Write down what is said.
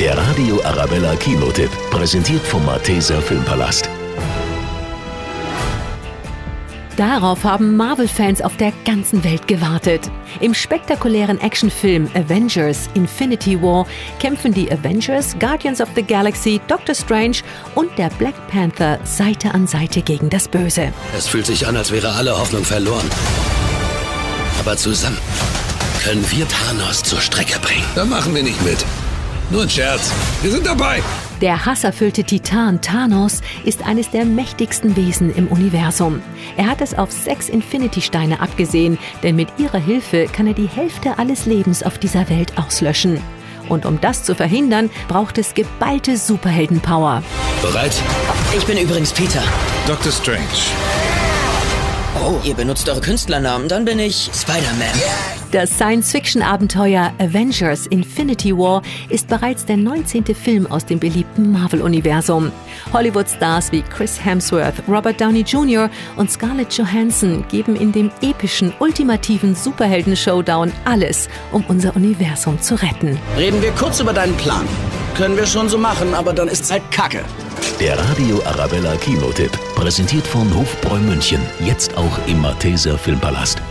Der Radio Arabella Kinotipp, präsentiert vom Malteser Filmpalast. Darauf haben Marvel-Fans auf der ganzen Welt gewartet. Im spektakulären Actionfilm Avengers Infinity War kämpfen die Avengers, Guardians of the Galaxy, Doctor Strange und der Black Panther Seite an Seite gegen das Böse. Es fühlt sich an, als wäre alle Hoffnung verloren. Aber zusammen können wir Thanos zur Strecke bringen. Da machen wir nicht mit. Nur ein Scherz. Wir sind dabei. Der hasserfüllte Titan Thanos ist eines der mächtigsten Wesen im Universum. Er hat es auf sechs Infinity-Steine abgesehen, denn mit ihrer Hilfe kann er die Hälfte alles Lebens auf dieser Welt auslöschen. Und um das zu verhindern, braucht es geballte Superheldenpower. Bereit? Ich bin übrigens Peter. Doctor Strange. Oh, ihr benutzt eure Künstlernamen, dann bin ich Spider-Man. Das Science-Fiction-Abenteuer Avengers Infinity War ist bereits der 19. Film aus dem beliebten Marvel-Universum. Hollywood-Stars wie Chris Hemsworth, Robert Downey Jr. und Scarlett Johansson geben in dem epischen, ultimativen Superhelden-Showdown alles, um unser Universum zu retten. Reden wir kurz über deinen Plan. Können wir schon so machen, aber dann ist's halt Kacke. Der Radio Arabella Kinotipp, präsentiert von Hofbräu München, jetzt auch im Malteser Filmpalast.